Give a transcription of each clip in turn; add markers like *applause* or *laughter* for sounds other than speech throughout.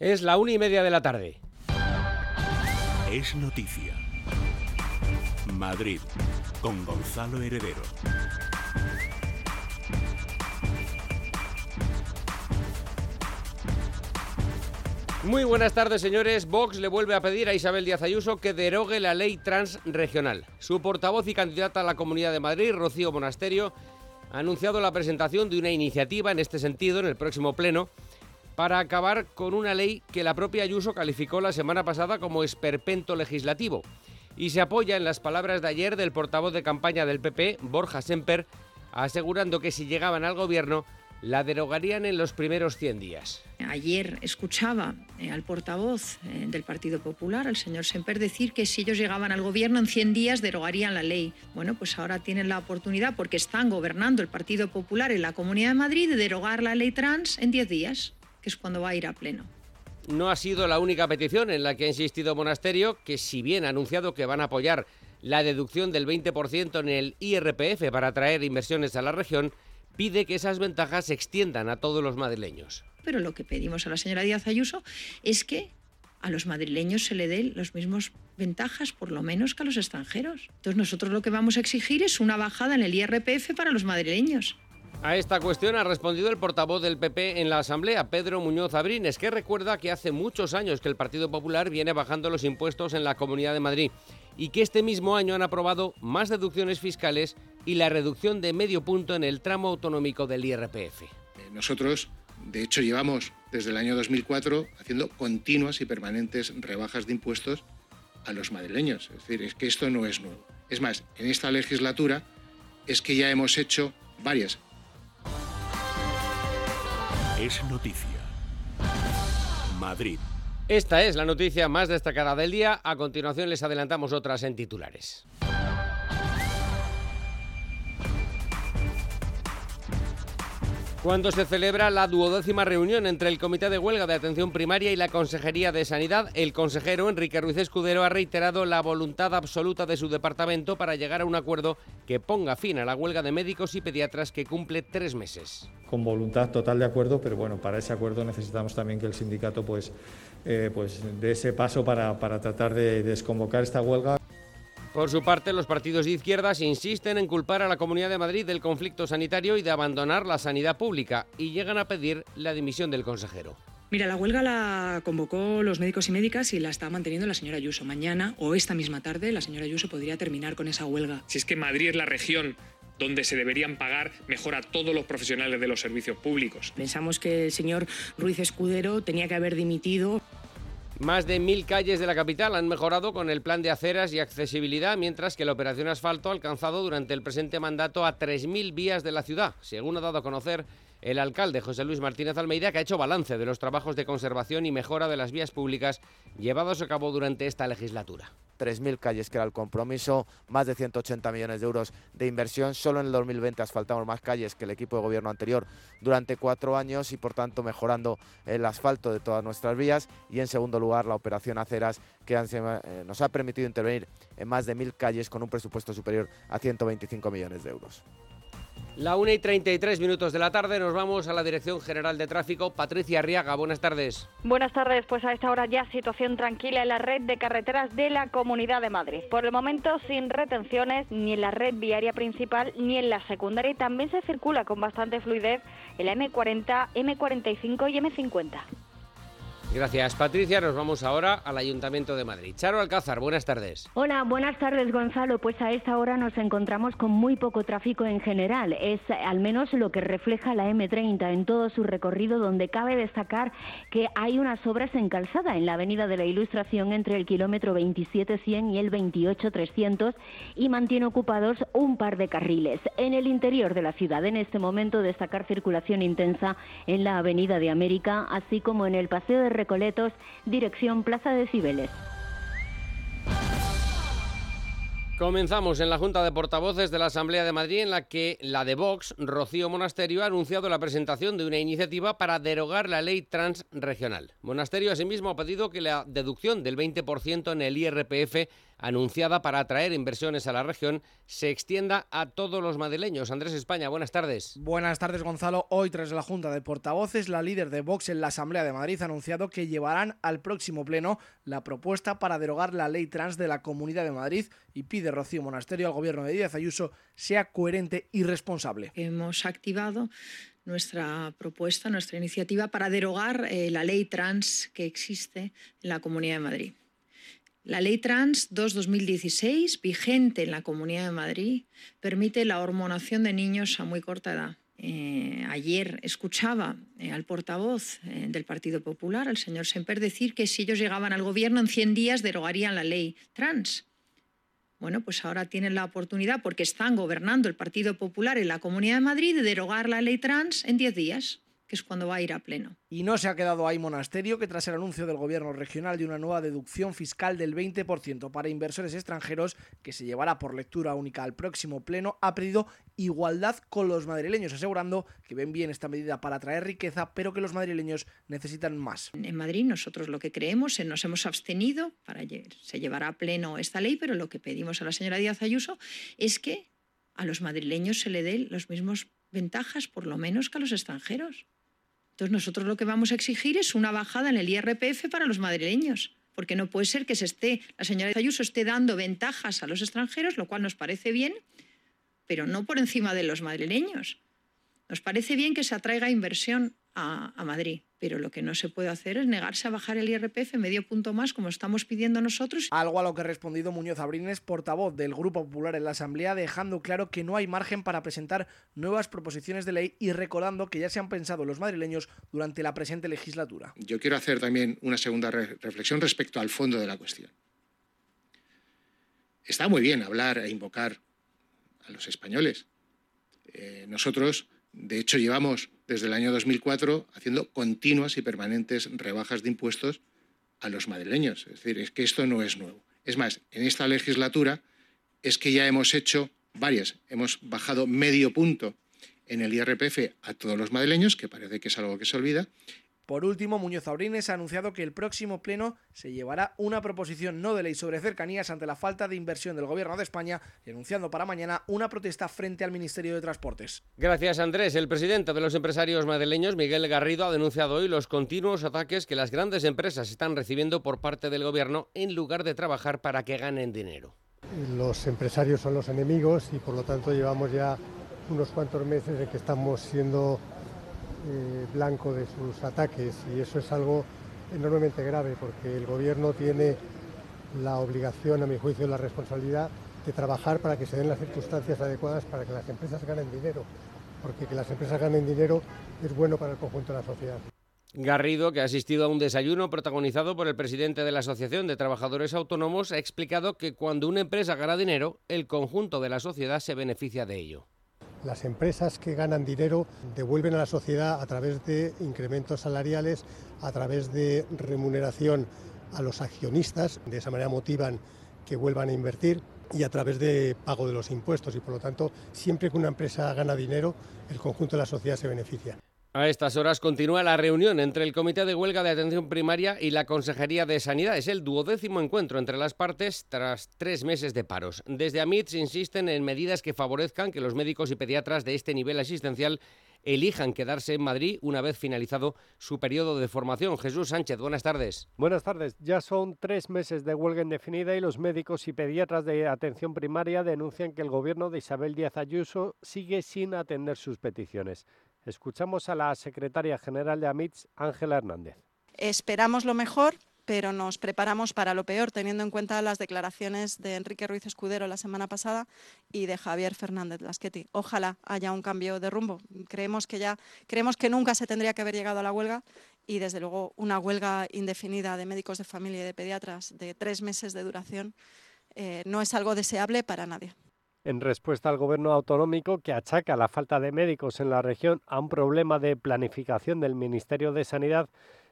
Es la una y media de la tarde. Es noticia. Madrid, con Gonzalo Heredero. Muy buenas tardes, señores. Vox le vuelve a pedir a Isabel Díaz Ayuso que derogue la ley transregional. Su portavoz y candidata a la Comunidad de Madrid, Rocío Monasterio, ha anunciado la presentación de una iniciativa en este sentido en el próximo pleno para acabar con una ley que la propia Ayuso calificó la semana pasada como esperpento legislativo. Y se apoya en las palabras de ayer del portavoz de campaña del PP, Borja Semper, asegurando que si llegaban al gobierno la derogarían en los primeros 100 días. Ayer escuchaba eh, al portavoz eh, del Partido Popular, al señor Semper, decir que si ellos llegaban al gobierno en 100 días derogarían la ley. Bueno, pues ahora tienen la oportunidad, porque están gobernando el Partido Popular en la Comunidad de Madrid, de derogar la ley trans en 10 días, que es cuando va a ir a pleno. No ha sido la única petición en la que ha insistido Monasterio, que si bien ha anunciado que van a apoyar la deducción del 20% en el IRPF para atraer inversiones a la región, pide que esas ventajas se extiendan a todos los madrileños. Pero lo que pedimos a la señora Díaz Ayuso es que a los madrileños se le den las mismas ventajas, por lo menos que a los extranjeros. Entonces nosotros lo que vamos a exigir es una bajada en el IRPF para los madrileños. A esta cuestión ha respondido el portavoz del PP en la Asamblea, Pedro Muñoz Abrines, que recuerda que hace muchos años que el Partido Popular viene bajando los impuestos en la Comunidad de Madrid y que este mismo año han aprobado más deducciones fiscales y la reducción de medio punto en el tramo autonómico del IRPF. Nosotros, de hecho, llevamos desde el año 2004 haciendo continuas y permanentes rebajas de impuestos a los madrileños. Es decir, es que esto no es nuevo. Es más, en esta legislatura es que ya hemos hecho varias. Es noticia. Madrid. Esta es la noticia más destacada del día. A continuación les adelantamos otras en titulares. Cuando se celebra la duodécima reunión entre el Comité de Huelga de Atención Primaria y la Consejería de Sanidad, el consejero Enrique Ruiz Escudero ha reiterado la voluntad absoluta de su departamento para llegar a un acuerdo que ponga fin a la huelga de médicos y pediatras que cumple tres meses. Con voluntad total de acuerdo, pero bueno, para ese acuerdo necesitamos también que el sindicato pues, eh, pues dé ese paso para, para tratar de desconvocar esta huelga. Por su parte, los partidos de izquierdas insisten en culpar a la Comunidad de Madrid del conflicto sanitario y de abandonar la sanidad pública y llegan a pedir la dimisión del consejero. Mira, la huelga la convocó los médicos y médicas y la está manteniendo la señora Ayuso. Mañana o esta misma tarde la señora Ayuso podría terminar con esa huelga. Si es que Madrid es la región donde se deberían pagar mejor a todos los profesionales de los servicios públicos. Pensamos que el señor Ruiz Escudero tenía que haber dimitido. Más de mil calles de la capital han mejorado con el plan de aceras y accesibilidad, mientras que la operación asfalto ha alcanzado durante el presente mandato a 3.000 vías de la ciudad, según ha dado a conocer el alcalde José Luis Martínez Almeida, que ha hecho balance de los trabajos de conservación y mejora de las vías públicas llevados a cabo durante esta legislatura. 3.000 calles, que era el compromiso, más de 180 millones de euros de inversión. Solo en el 2020 asfaltamos más calles que el equipo de gobierno anterior durante cuatro años y, por tanto, mejorando el asfalto de todas nuestras vías. Y, en segundo lugar, la operación Aceras, que eh, nos ha permitido intervenir en más de 1.000 calles con un presupuesto superior a 125 millones de euros. La 1 y 33 minutos de la tarde nos vamos a la Dirección General de Tráfico. Patricia Arriaga, buenas tardes. Buenas tardes, pues a esta hora ya situación tranquila en la red de carreteras de la Comunidad de Madrid. Por el momento sin retenciones ni en la red viaria principal ni en la secundaria y también se circula con bastante fluidez en la M40, M45 y M50. Gracias, Patricia. Nos vamos ahora al Ayuntamiento de Madrid. Charo Alcázar, buenas tardes. Hola, buenas tardes, Gonzalo. Pues a esta hora nos encontramos con muy poco tráfico en general. Es al menos lo que refleja la M30 en todo su recorrido, donde cabe destacar que hay unas obras en calzada en la Avenida de la Ilustración entre el kilómetro 27-100 y el 28-300 y mantiene ocupados un par de carriles. En el interior de la ciudad, en este momento, destacar circulación intensa en la Avenida de América, así como en el Paseo de Recoletos, dirección Plaza de Cibeles. Comenzamos en la Junta de Portavoces de la Asamblea de Madrid, en la que la de Vox, Rocío Monasterio, ha anunciado la presentación de una iniciativa para derogar la ley transregional. Monasterio, asimismo, ha pedido que la deducción del 20% en el IRPF anunciada para atraer inversiones a la región se extienda a todos los madrileños. Andrés España, buenas tardes. Buenas tardes, Gonzalo. Hoy, tras la Junta de Portavoces, la líder de Vox en la Asamblea de Madrid ha anunciado que llevarán al próximo pleno la propuesta para derogar la ley trans de la Comunidad de Madrid y pide Rocío Monasterio al gobierno de Díaz Ayuso sea coherente y responsable. Hemos activado nuestra propuesta, nuestra iniciativa para derogar eh, la ley trans que existe en la Comunidad de Madrid. La Ley Trans 2-2016, vigente en la Comunidad de Madrid, permite la hormonación de niños a muy corta edad. Eh, ayer escuchaba eh, al portavoz eh, del Partido Popular, al señor Semper, decir que si ellos llegaban al gobierno en 100 días derogarían la ley trans. Bueno, pues ahora tienen la oportunidad, porque están gobernando el Partido Popular en la Comunidad de Madrid, de derogar la ley trans en 10 días que es cuando va a ir a pleno. Y no se ha quedado ahí Monasterio, que tras el anuncio del gobierno regional de una nueva deducción fiscal del 20% para inversores extranjeros, que se llevará por lectura única al próximo pleno, ha pedido igualdad con los madrileños, asegurando que ven bien esta medida para atraer riqueza, pero que los madrileños necesitan más. En Madrid nosotros lo que creemos, nos hemos abstenido, para se llevará a pleno esta ley, pero lo que pedimos a la señora Díaz Ayuso es que a los madrileños se le den los mismos ventajas, por lo menos que a los extranjeros. Entonces nosotros lo que vamos a exigir es una bajada en el IRPF para los madrileños, porque no puede ser que se esté, la señora Ayuso esté dando ventajas a los extranjeros, lo cual nos parece bien, pero no por encima de los madrileños. Nos parece bien que se atraiga inversión a, a Madrid, pero lo que no se puede hacer es negarse a bajar el IRPF medio punto más, como estamos pidiendo nosotros. Algo a lo que ha respondido Muñoz Abrines, portavoz del Grupo Popular en la Asamblea, dejando claro que no hay margen para presentar nuevas proposiciones de ley y recordando que ya se han pensado los madrileños durante la presente legislatura. Yo quiero hacer también una segunda reflexión respecto al fondo de la cuestión. Está muy bien hablar e invocar a los españoles. Eh, nosotros de hecho, llevamos desde el año 2004 haciendo continuas y permanentes rebajas de impuestos a los madrileños. Es decir, es que esto no es nuevo. Es más, en esta legislatura es que ya hemos hecho varias. Hemos bajado medio punto en el IRPF a todos los madrileños, que parece que es algo que se olvida, por último, Muñoz Abrines ha anunciado que el próximo pleno se llevará una proposición no de ley sobre cercanías ante la falta de inversión del Gobierno de España y anunciando para mañana una protesta frente al Ministerio de Transportes. Gracias, Andrés. El presidente de los empresarios madrileños, Miguel Garrido, ha denunciado hoy los continuos ataques que las grandes empresas están recibiendo por parte del Gobierno en lugar de trabajar para que ganen dinero. Los empresarios son los enemigos y por lo tanto llevamos ya unos cuantos meses en que estamos siendo eh, blanco de sus ataques y eso es algo enormemente grave porque el gobierno tiene la obligación, a mi juicio, la responsabilidad de trabajar para que se den las circunstancias adecuadas para que las empresas ganen dinero, porque que las empresas ganen dinero es bueno para el conjunto de la sociedad. Garrido, que ha asistido a un desayuno protagonizado por el presidente de la Asociación de Trabajadores Autónomos, ha explicado que cuando una empresa gana dinero, el conjunto de la sociedad se beneficia de ello. Las empresas que ganan dinero devuelven a la sociedad a través de incrementos salariales, a través de remuneración a los accionistas, de esa manera motivan que vuelvan a invertir y a través de pago de los impuestos y por lo tanto siempre que una empresa gana dinero el conjunto de la sociedad se beneficia. A estas horas continúa la reunión entre el Comité de Huelga de Atención Primaria y la Consejería de Sanidad. Es el duodécimo encuentro entre las partes tras tres meses de paros. Desde AMITS insisten en medidas que favorezcan que los médicos y pediatras de este nivel asistencial elijan quedarse en Madrid una vez finalizado su periodo de formación. Jesús Sánchez, buenas tardes. Buenas tardes. Ya son tres meses de huelga indefinida y los médicos y pediatras de atención primaria denuncian que el gobierno de Isabel Díaz Ayuso sigue sin atender sus peticiones. Escuchamos a la secretaria general de AMITS, Ángela Hernández. Esperamos lo mejor, pero nos preparamos para lo peor, teniendo en cuenta las declaraciones de Enrique Ruiz Escudero la semana pasada y de Javier Fernández Lasqueti. Ojalá haya un cambio de rumbo. Creemos que ya, creemos que nunca se tendría que haber llegado a la huelga y desde luego una huelga indefinida de médicos de familia y de pediatras de tres meses de duración eh, no es algo deseable para nadie en respuesta al gobierno autonómico que achaca la falta de médicos en la región a un problema de planificación del Ministerio de Sanidad,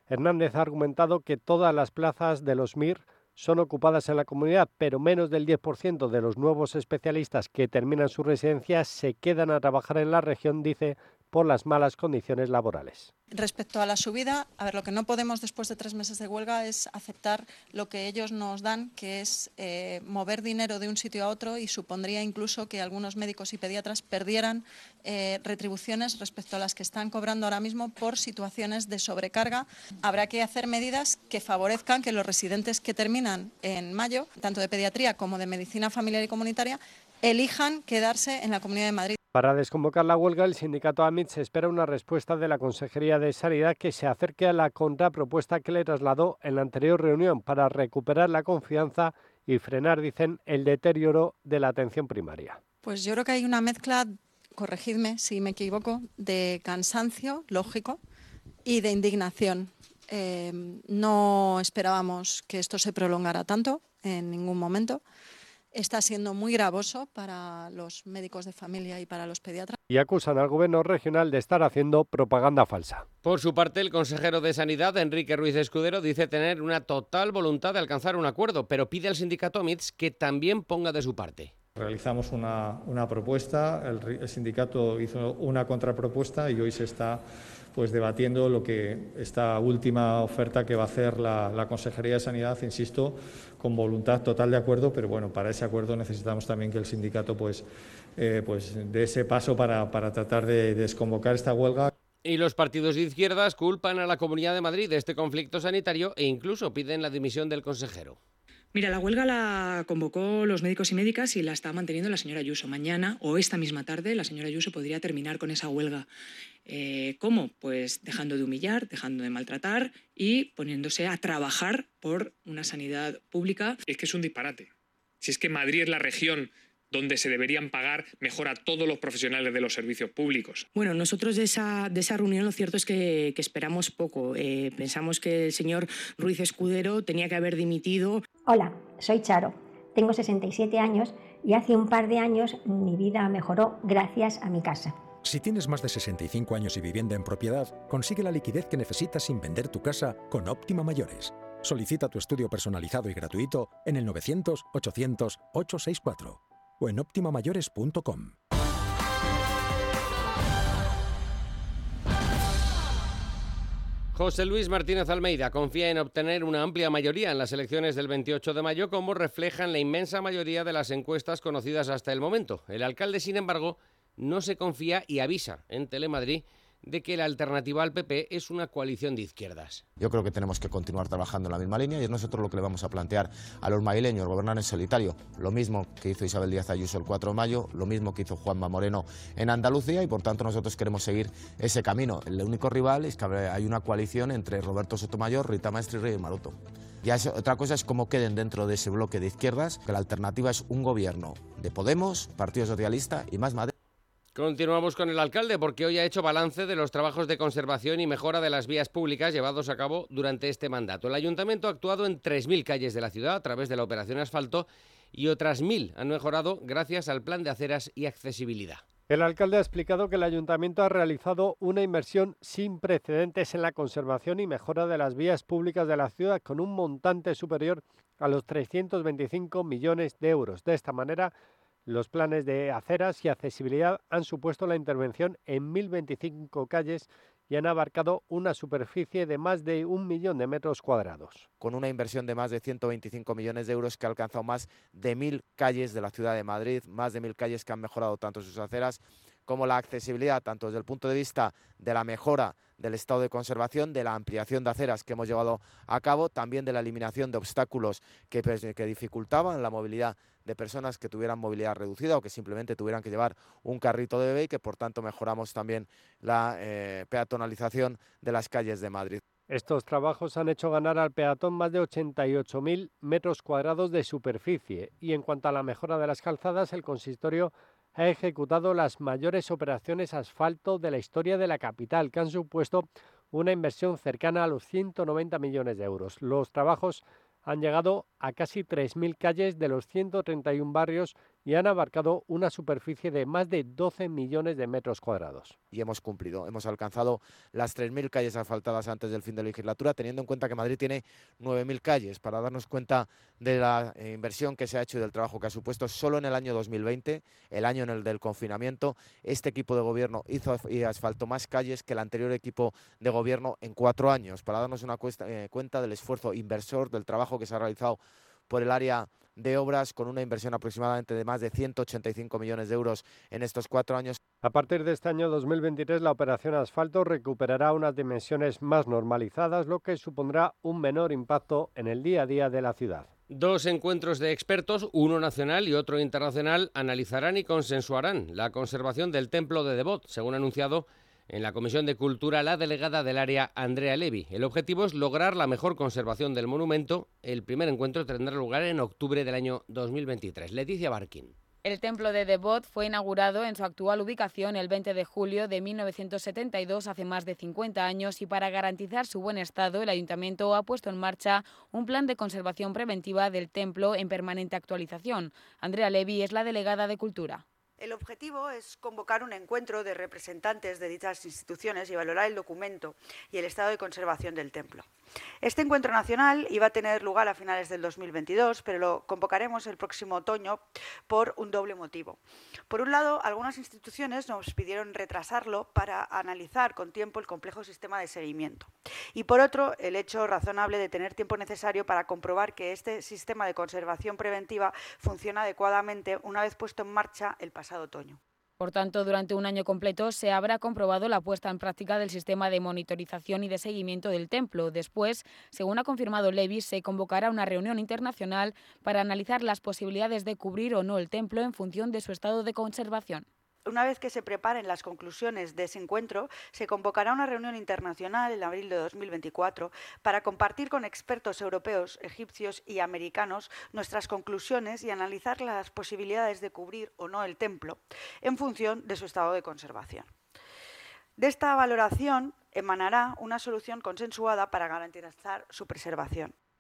Hernández ha argumentado que todas las plazas de los MIR son ocupadas en la comunidad, pero menos del 10% de los nuevos especialistas que terminan su residencia se quedan a trabajar en la región, dice, por las malas condiciones laborales. Respecto a la subida, a ver, lo que no podemos después de tres meses de huelga es aceptar lo que ellos nos dan, que es eh, mover dinero de un sitio a otro y supondría incluso que algunos médicos y pediatras perdieran eh, retribuciones respecto a las que están cobrando ahora mismo por situaciones de sobrecarga. Habrá que hacer medidas que favorezcan que los residentes que terminan en mayo, tanto de pediatría como de medicina familiar y comunitaria, elijan quedarse en la Comunidad de Madrid. Para desconvocar la huelga, el sindicato AMIT se espera una respuesta de la Consejería de Sanidad que se acerque a la contrapropuesta que le trasladó en la anterior reunión para recuperar la confianza y frenar, dicen, el deterioro de la atención primaria. Pues yo creo que hay una mezcla, corregidme si me equivoco, de cansancio, lógico, y de indignación. Eh, no esperábamos que esto se prolongara tanto en ningún momento está siendo muy gravoso para los médicos de familia y para los pediatras. Y acusan al gobierno regional de estar haciendo propaganda falsa. Por su parte, el consejero de Sanidad, Enrique Ruiz Escudero, dice tener una total voluntad de alcanzar un acuerdo, pero pide al sindicato MITS que también ponga de su parte. Realizamos una, propuesta, el sindicato hizo una contrapropuesta y hoy se está pues debatiendo lo que esta última oferta que va a hacer la, Consejería de Sanidad, insisto, con voluntad total de acuerdo, pero bueno, para ese acuerdo necesitamos también que el sindicato pues, eh, pues dé ese paso para, para tratar de desconvocar esta huelga. Y los partidos de izquierdas culpan a la Comunidad de Madrid de este conflicto sanitario e incluso piden la dimisión del consejero. Mira, la huelga la convocó los médicos y médicas y la está manteniendo la señora Ayuso. Mañana o esta misma tarde la señora Ayuso podría terminar con esa huelga. Eh, ¿Cómo? Pues dejando de humillar, dejando de maltratar y poniéndose a trabajar por una sanidad pública. Es que es un disparate. Si es que Madrid es la región donde se deberían pagar mejor a todos los profesionales de los servicios públicos. Bueno, nosotros de esa, de esa reunión lo cierto es que, esperamos poco. Eh, pensamos que el señor Ruiz Escudero tenía que haber dimitido. Hola, soy Charo, tengo 67 años y hace un par de años mi vida mejoró gracias a mi casa. Si tienes más de 65 años y vivienda en propiedad, consigue la liquidez que necesitas sin vender tu casa con Óptima Mayores. Solicita tu estudio personalizado y gratuito en el 900 800 864 o en optimamayores.com. José Luis Martínez Almeida confía en obtener una amplia mayoría en las elecciones del 28 de mayo, como reflejan la inmensa mayoría de las encuestas conocidas hasta el momento. El alcalde, sin embargo, no se confía y avisa en Telemadrid de que la alternativa al PP es una coalición de izquierdas. Yo creo que tenemos que continuar trabajando en la misma línea y es nosotros lo que le vamos a plantear a los madrileños, gobernar en solitario. Lo mismo que hizo Isabel Díaz Ayuso el 4 de mayo, lo mismo que hizo Juanma Moreno en Andalucía y por tanto nosotros queremos seguir ese camino. El único rival es que hay una coalición entre Roberto Sotomayor, Rita Maestre y Maroto. Ya otra cosa es cómo queden dentro de ese bloque de izquierdas, que la alternativa es un gobierno de Podemos, Partido Socialista y más Madrid. Continuamos con el alcalde porque hoy ha hecho balance de los trabajos de conservación y mejora de las vías públicas llevados a cabo durante este mandato. El ayuntamiento ha actuado en 3.000 calles de la ciudad a través de la operación asfalto y otras 1.000 han mejorado gracias al plan de aceras y accesibilidad. El alcalde ha explicado que el ayuntamiento ha realizado una inversión sin precedentes en la conservación y mejora de las vías públicas de la ciudad con un montante superior a los 325 millones de euros. De esta manera, los planes de aceras y accesibilidad han supuesto la intervención en 1.025 calles y han abarcado una superficie de más de un millón de metros cuadrados. Con una inversión de más de 125 millones de euros que ha alcanzado más de mil calles de la ciudad de Madrid, más de mil calles que han mejorado tanto sus aceras como la accesibilidad, tanto desde el punto de vista de la mejora del estado de conservación, de la ampliación de aceras que hemos llevado a cabo, también de la eliminación de obstáculos que, dificultaban la movilidad de personas que tuvieran movilidad reducida o que simplemente tuvieran que llevar un carrito de bebé y que por tanto mejoramos también la eh, peatonalización de las calles de Madrid. Estos trabajos han hecho ganar al peatón más de 88.000 metros cuadrados de superficie y en cuanto a la mejora de las calzadas, el consistorio ha ejecutado las mayores operaciones asfalto de la historia de la capital, que han supuesto una inversión cercana a los 190 millones de euros. Los trabajos han llegado a casi 3.000 calles de los 131 barrios y han abarcado una superficie de más de 12 millones de metros cuadrados. Y hemos cumplido, hemos alcanzado las 3.000 calles asfaltadas antes del fin de la legislatura, teniendo en cuenta que Madrid tiene 9.000 calles, para darnos cuenta de la eh, inversión que se ha hecho y del trabajo que ha supuesto solo en el año 2020, el año en el del confinamiento, este equipo de gobierno hizo y asfaltó más calles que el anterior equipo de gobierno en cuatro años, para darnos una eh, cuenta del esfuerzo inversor, del trabajo que se ha realizado por el área de obras con una inversión aproximadamente de más de 185 millones de euros en estos cuatro años. A partir de este año 2023, la operación asfalto recuperará unas dimensiones más normalizadas, lo que supondrá un menor impacto en el día a día de la ciudad. Dos encuentros de expertos, uno nacional y otro internacional, analizarán y consensuarán la conservación del templo de Devot, según ha anunciado en la Comisión de Cultura la delegada del área Andrea Levi. El objetivo es lograr la mejor conservación del monumento. El primer encuentro tendrá lugar en octubre del año 2023. Leticia Barkin. El templo de Devot fue inaugurado en su actual ubicación el 20 de julio de 1972, hace más de 50 años, y para garantizar su buen estado, el ayuntamiento ha puesto en marcha un plan de conservación preventiva del templo en permanente actualización. Andrea Levi es la delegada de Cultura. El objetivo es convocar un encuentro de representantes de dichas instituciones y valorar el documento y el estado de conservación del templo. Este encuentro nacional iba a tener lugar a finales del 2022, pero lo convocaremos el próximo otoño por un doble motivo. Por un lado, algunas instituciones nos pidieron retrasarlo para analizar con tiempo el complejo sistema de seguimiento. Y por otro, el hecho razonable de tener tiempo necesario para comprobar que este sistema de conservación preventiva funciona adecuadamente una vez puesto en marcha el pasado otoño. Por tanto, durante un año completo se habrá comprobado la puesta en práctica del sistema de monitorización y de seguimiento del templo. Después, según ha confirmado Levis, se convocará una reunión internacional para analizar las posibilidades de cubrir o no el templo en función de su estado de conservación. Una vez que se preparen las conclusiones de ese encuentro, se convocará una reunión internacional en abril de 2024 para compartir con expertos europeos, egipcios y americanos nuestras conclusiones y analizar las posibilidades de cubrir o no el templo en función de su estado de conservación. De esta valoración emanará una solución consensuada para garantizar su preservación.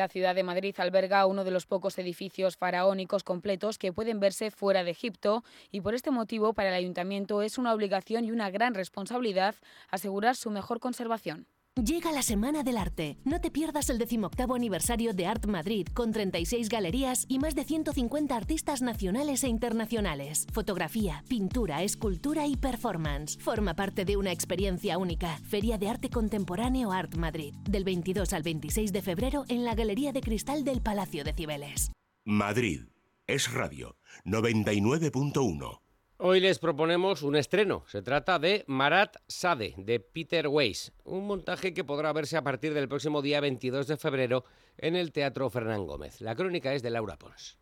La ciudad de Madrid alberga uno de los pocos edificios faraónicos completos que pueden verse fuera de Egipto y por este motivo para el ayuntamiento es una obligación y una gran responsabilidad asegurar su mejor conservación. Llega la Semana del Arte. No te pierdas el decimoctavo aniversario de Art Madrid, con 36 galerías y más de 150 artistas nacionales e internacionales. Fotografía, pintura, escultura y performance. Forma parte de una experiencia única. Feria de Arte Contemporáneo Art Madrid, del 22 al 26 de febrero en la Galería de Cristal del Palacio de Cibeles. Madrid. Es Radio 99.1. Hoy les proponemos un estreno. Se trata de Marat Sade, de Peter Weiss, un montaje que podrá verse a partir del próximo día 22 de febrero en el Teatro Fernán Gómez. La crónica es de Laura Pons.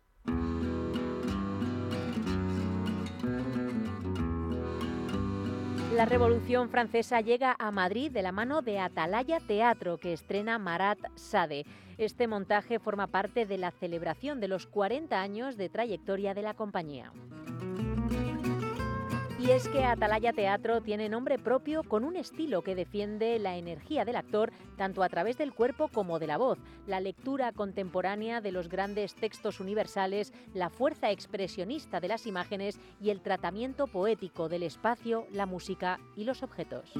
La Revolución Francesa llega a Madrid de la mano de Atalaya Teatro, que estrena Marat Sade. Este montaje forma parte de la celebración de los 40 años de trayectoria de la compañía. Y es que Atalaya Teatro tiene nombre propio con un estilo que defiende la energía del actor tanto a través del cuerpo como de la voz, la lectura contemporánea de los grandes textos universales, la fuerza expresionista de las imágenes y el tratamiento poético del espacio, la música y los objetos.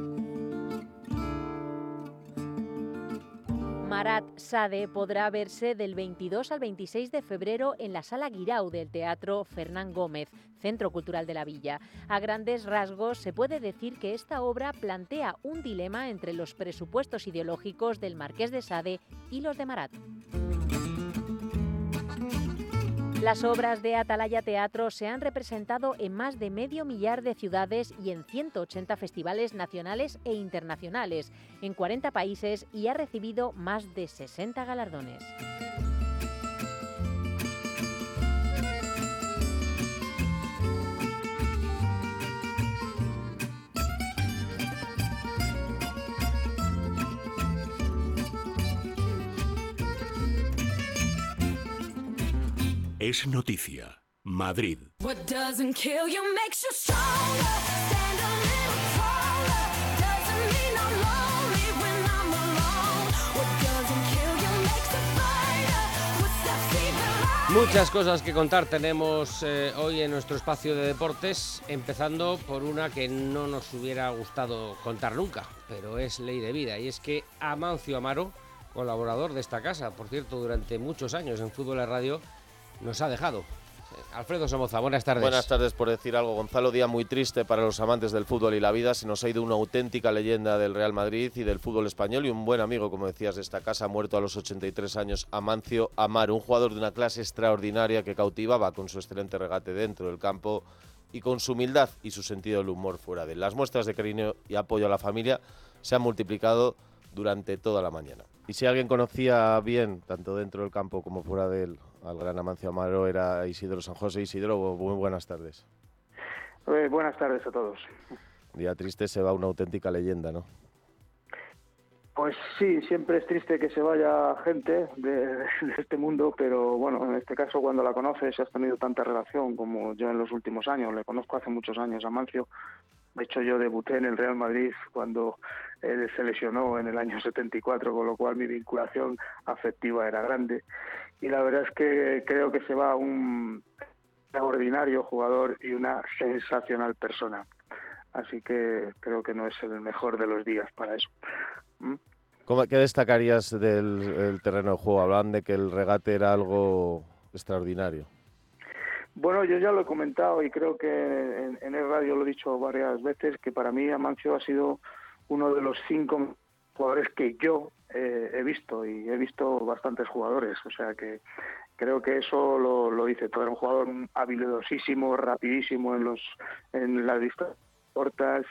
Marat Sade podrá verse del 22 al 26 de febrero en la Sala Guirau del Teatro Fernán Gómez, Centro Cultural de la Villa. A grandes rasgos se puede decir que esta obra plantea un dilema entre los presupuestos ideológicos del Marqués de Sade y los de Marat. Las obras de Atalaya Teatro se han representado en más de medio millar de ciudades y en 180 festivales nacionales e internacionales, en 40 países y ha recibido más de 60 galardones. Es noticia. Madrid. Muchas cosas que contar tenemos eh, hoy en nuestro espacio de deportes, empezando por una que no nos hubiera gustado contar nunca, pero es ley de vida, y es que Amancio Amaro, colaborador de esta casa, por cierto, durante muchos años en Fútbol de Radio, nos ha dejado. Alfredo Somoza, buenas tardes. Buenas tardes por decir algo. Gonzalo, día muy triste para los amantes del fútbol y la vida. Se nos ha ido una auténtica leyenda del Real Madrid y del fútbol español y un buen amigo, como decías, de esta casa, muerto a los 83 años, Amancio Amar, un jugador de una clase extraordinaria que cautivaba con su excelente regate dentro del campo y con su humildad y su sentido del humor fuera de él. Las muestras de cariño y apoyo a la familia se han multiplicado durante toda la mañana. Y si alguien conocía bien, tanto dentro del campo como fuera de él, al gran Amancio Amaro era Isidro San José. Isidro, muy buenas tardes. Eh, buenas tardes a todos. Día triste se va una auténtica leyenda, ¿no? Pues sí, siempre es triste que se vaya gente de, este mundo, pero bueno, en este caso cuando la conoces has tenido tanta relación como yo en los últimos años, le conozco hace muchos años a Mancio, de hecho yo debuté en el Real Madrid cuando él se lesionó en el año 74, con lo cual mi vinculación afectiva era grande y la verdad es que creo que se va un extraordinario jugador y una sensacional persona. Así que creo que no es el mejor de los días para eso. ¿Mm? ¿Qué destacarías del terreno de juego? Hablan de que el regate era algo extraordinario. Bueno, yo ya lo he comentado y creo que en, en, el radio lo he dicho varias veces, que para mí Amancio ha sido uno de los cinco jugadores que yo eh, he visto y he visto bastantes jugadores, o sea que creo que eso lo, lo dice todo. Era un jugador habilidosísimo, rapidísimo en los en las distancias cortas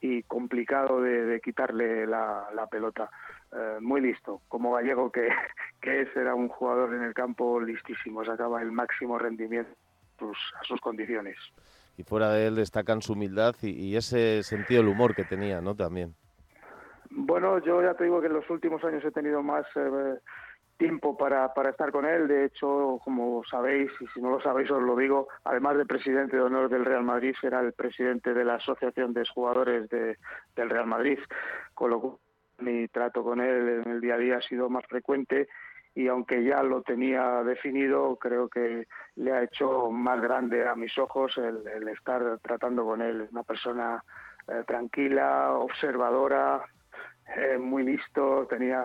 y complicado de, quitarle la, pelota. Eh, muy listo, como gallego que, *laughs* que es, era un jugador en el campo listísimo, sacaba el máximo rendimiento a sus condiciones. Y fuera de él destacan su humildad y ese sentido del humor que tenía, ¿no? También. Bueno, yo ya te digo que en los últimos años he tenido más eh, tiempo para, para estar con él. De hecho, como sabéis, y si no lo sabéis os lo digo, además de presidente de honor del Real Madrid, era el presidente de la Asociación de Jugadores de, del Real Madrid, con lo cual mi trato con él en el día a día ha sido más frecuente y aunque ya lo tenía definido, creo que le ha hecho más grande a mis ojos el, estar tratando con él. Una persona eh, tranquila, observadora, eh, muy listo, tenía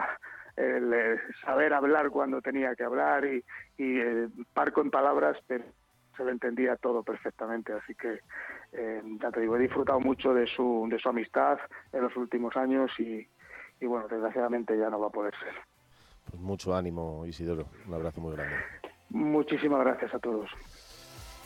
el eh, saber hablar cuando tenía que hablar y, y eh, parco en palabras, pero se lo entendía todo perfectamente. Así que, ya te digo, he disfrutado mucho de su, de su amistad en los últimos años y, y bueno, desgraciadamente ya no va a poder ser. Pues mucho ánimo, Isidoro. Un abrazo muy grande. Muchísimas gracias a todos.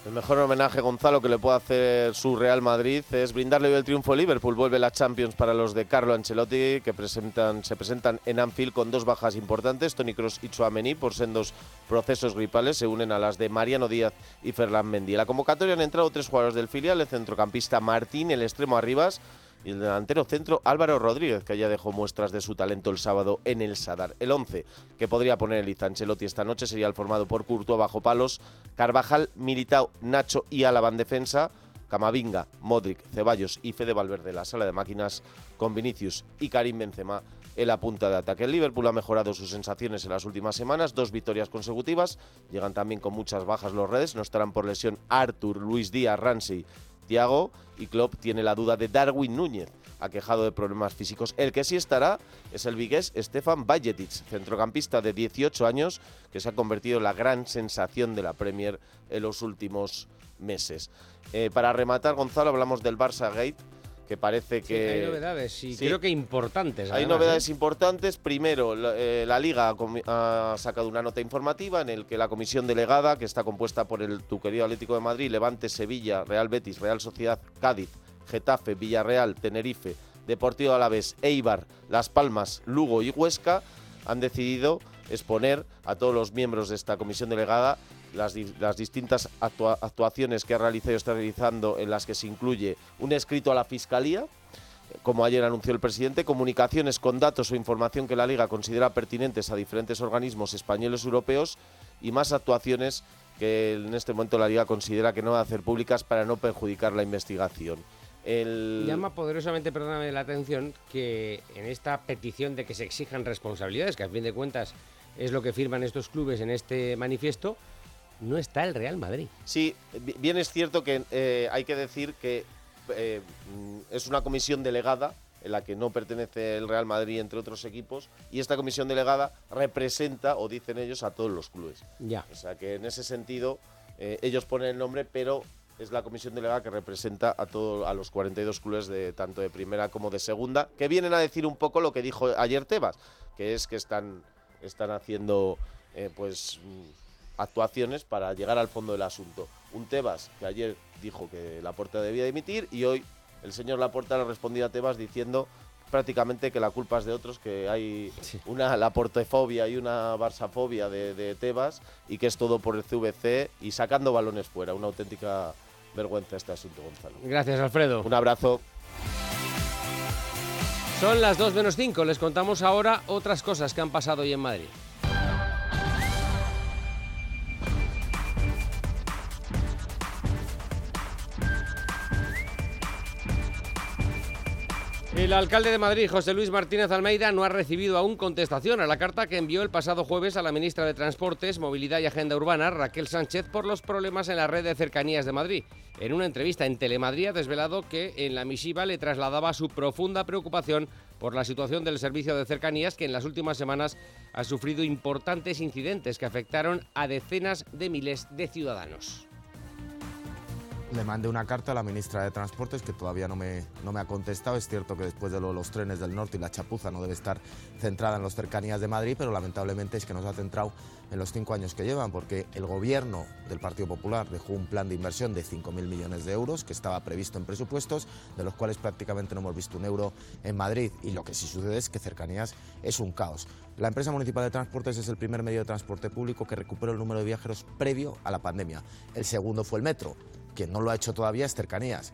El mejor homenaje, Gonzalo, que le puede hacer su Real Madrid es brindarle el triunfo a Liverpool. Vuelve la Champions para los de Carlo Ancelotti, que presentan, se presentan en Anfield con dos bajas importantes. Tony Cross y Chouameni, por sendos procesos gripales, se unen a las de Mariano Díaz y Ferland Mendy. En la convocatoria han entrado tres jugadores del filial, el centrocampista Martín, el extremo Arribas, y el delantero centro Álvaro Rodríguez, que ya dejó muestras de su talento el sábado en el Sadar. El 11 que podría poner el Izanchelotti esta noche sería el formado por Courtois bajo palos, Carvajal, Militao, Nacho y Álava en defensa, Camavinga, Modric, Ceballos y Fede Valverde la sala de máquinas con Vinicius y Karim Benzema en la punta de ataque. El Liverpool ha mejorado sus sensaciones en las últimas semanas, dos victorias consecutivas, llegan también con muchas bajas los redes, no estarán por lesión Arthur, Luis Díaz, Ramsey Thiago y Klopp tiene la duda de Darwin Núñez, aquejado de problemas físicos. El que sí estará es el vigués Stefan Bajetic, centrocampista de 18 años que se ha convertido en la gran sensación de la Premier en los últimos meses. Eh, para rematar, Gonzalo, hablamos del Barça Gate que parece que... hay novedades, y creo que importantes. hay novedades ¿eh? importantes. Primero, la, eh, Liga ha, sacado una nota informativa en el que la comisión delegada, que está compuesta por el tu querido Atlético de Madrid, Levante, Sevilla, Real Betis, Real Sociedad, Cádiz, Getafe, Villarreal, Tenerife, Deportivo Alavés, Eibar, Las Palmas, Lugo y Huesca, han decidido exponer a todos los miembros de esta comisión delegada las, distintas actuaciones que ha realizado y está realizando, en las que se incluye un escrito a la Fiscalía, como ayer anunció el presidente, comunicaciones con datos o información que la Liga considera pertinentes a diferentes organismos españoles y europeos y más actuaciones que en este momento la Liga considera que no va a hacer públicas para no perjudicar la investigación. Llama poderosamente, perdóname la atención, que en esta petición de que se exijan responsabilidades, que a fin de cuentas es lo que firman estos clubes en este manifiesto, no está el Real Madrid. Sí, bien es cierto que eh, hay que decir que eh, es una comisión delegada en la que no pertenece el Real Madrid entre otros equipos y esta comisión delegada representa o dicen ellos a todos los clubes. Ya. O sea que en ese sentido eh, ellos ponen el nombre, pero es la comisión delegada que representa a todos a los 42 clubes de tanto de primera como de segunda, que vienen a decir un poco lo que dijo ayer Tebas, que es que están están haciendo pues actuaciones para llegar al fondo del asunto. Un Tebas que ayer dijo que Laporta debía dimitir y hoy el señor Laporta le ha respondido a Tebas diciendo prácticamente que la culpa es de otros, que hay una Laportefobia y una Barsafobia de, de Tebas y que es todo por el CVC y sacando balones fuera. Una auténtica vergüenza este asunto, Gonzalo. Gracias, Alfredo. Un abrazo. Son las 2 menos 5. Les contamos ahora otras cosas que han pasado hoy en Madrid. El alcalde de Madrid, José Luis Martínez Almeida, no ha recibido aún contestación a la carta que envió el pasado jueves a la ministra de Transportes, Movilidad y Agenda Urbana, Raquel Sánchez, por los problemas en la red de cercanías de Madrid. En una entrevista en Telemadrid ha desvelado que en la misiva le trasladaba su profunda preocupación por la situación del servicio de cercanías que en las últimas semanas ha sufrido importantes incidentes que afectaron a decenas de miles de ciudadanos le mandé una carta a la ministra de Transportes que todavía no me, no me ha contestado. Es cierto que después de los trenes del norte y la chapuza no debe estar centrada en las cercanías de Madrid, pero lamentablemente es que no se ha centrado en los cinco años que llevan, porque el gobierno del Partido Popular dejó un plan de inversión de 5.000 millones de euros que estaba previsto en presupuestos, de los cuales prácticamente no hemos visto un euro en Madrid. Y lo que sí sucede es que cercanías es un caos. La empresa municipal de transportes es el primer medio de transporte público que recuperó el número de viajeros previo a la pandemia. El segundo fue el metro quien no lo ha hecho todavía es Cercanías.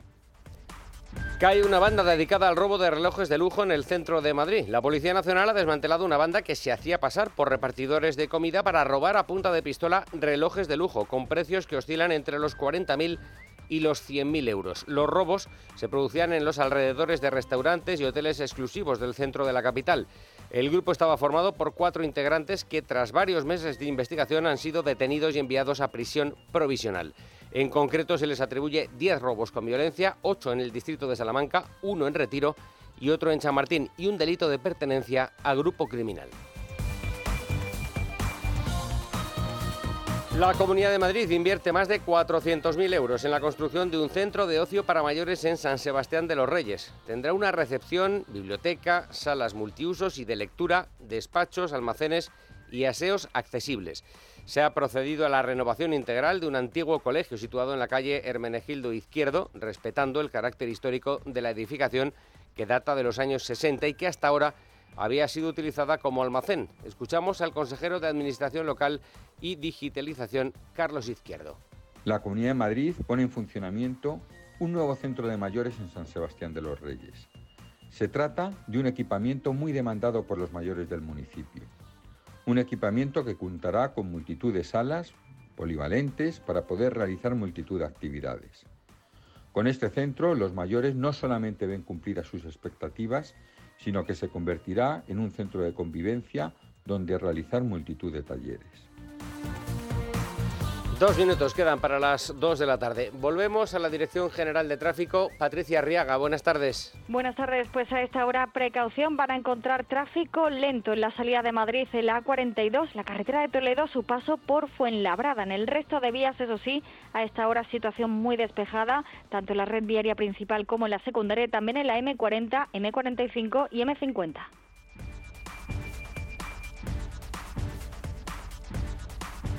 Cae una banda dedicada al robo de relojes de lujo en el centro de Madrid. La Policía Nacional ha desmantelado una banda que se hacía pasar por repartidores de comida para robar a punta de pistola relojes de lujo con precios que oscilan entre los 40.000 y los 100.000 euros. Los robos se producían en los alrededores de restaurantes y hoteles exclusivos del centro de la capital. El grupo estaba formado por cuatro integrantes que tras varios meses de investigación han sido detenidos y enviados a prisión provisional. En concreto se les atribuye 10 robos con violencia, 8 en el distrito de Salamanca, uno en Retiro y otro en Chamartín y un delito de pertenencia a grupo criminal. La Comunidad de Madrid invierte más de 400.000 euros en la construcción de un centro de ocio para mayores en San Sebastián de los Reyes. Tendrá una recepción, biblioteca, salas multiusos y de lectura, despachos, almacenes y aseos accesibles se ha procedido a la renovación integral de un antiguo colegio situado en la calle Hermenegildo Izquierdo, respetando el carácter histórico de la edificación que data de los años 60 y que hasta ahora había sido utilizada como almacén. Escuchamos al consejero de Administración Local y Digitalización, Carlos Izquierdo. La Comunidad de Madrid pone en funcionamiento un nuevo centro de mayores en San Sebastián de los Reyes. Se trata de un equipamiento muy demandado por los mayores del municipio un equipamiento que contará con multitud de salas polivalentes para poder realizar multitud de actividades. Con este centro, los mayores no solamente ven cumplidas sus expectativas, sino que se convertirá en un centro de convivencia donde realizar multitud de talleres. Dos minutos quedan para las dos de la tarde. Volvemos a la Dirección General de Tráfico. Patricia Arriaga, buenas tardes. Buenas tardes. Pues a esta hora, precaución, van a encontrar tráfico lento en la salida de Madrid, en la A42, la carretera de Toledo, su paso por Fuenlabrada. En el resto de vías, eso sí, a esta hora situación muy despejada, tanto en la red viaria principal como en la secundaria, también en la M40, M45 y M50.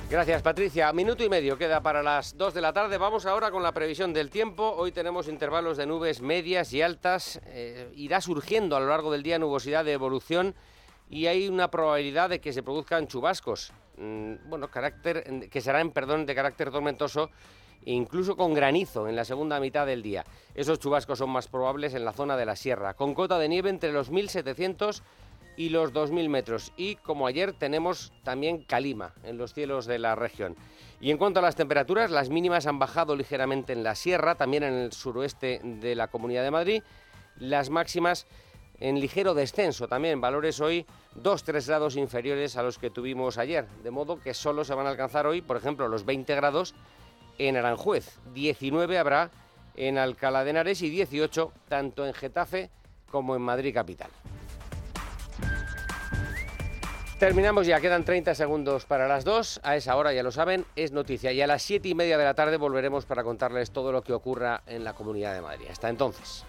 Gracias, Patricia. Minuto y medio queda para las 2 de la tarde. Vamos ahora con la previsión del tiempo. Hoy tenemos intervalos de nubes medias y altas. Eh, irá surgiendo a lo largo del día nubosidad de evolución y hay una probabilidad de que se produzcan chubascos. Mm, bueno, carácter, que serán, perdón, de carácter tormentoso incluso con granizo en la segunda mitad del día. Esos chubascos son más probables en la zona de la sierra, con cota de nieve entre los 1700 y los 2.000 metros. Y como ayer tenemos también calima en los cielos de la región. Y en cuanto a las temperaturas, las mínimas han bajado ligeramente en la sierra, también en el suroeste de la Comunidad de Madrid. Las máximas en ligero descenso también, valores hoy 2-3 grados inferiores a los que tuvimos ayer, de modo que solo se van a alcanzar hoy, por ejemplo, los 20 grados en Aranjuez, 19 habrá en Alcalá de Henares y 18 tanto en Getafe como en Madrid capital. Terminamos ya, quedan 30 segundos para las 2. A esa hora, ya lo saben, es noticia. Y a las 7 y media de la tarde volveremos para contarles todo lo que ocurra en la Comunidad de Madrid. Hasta entonces.